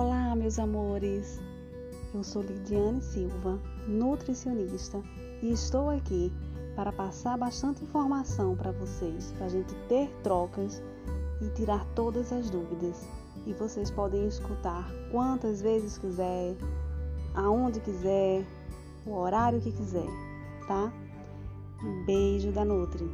Olá, meus amores. Eu sou Lidiane Silva, nutricionista, e estou aqui para passar bastante informação para vocês, para a gente ter trocas e tirar todas as dúvidas. E vocês podem escutar quantas vezes quiser, aonde quiser, o horário que quiser, tá? Um beijo da Nutri.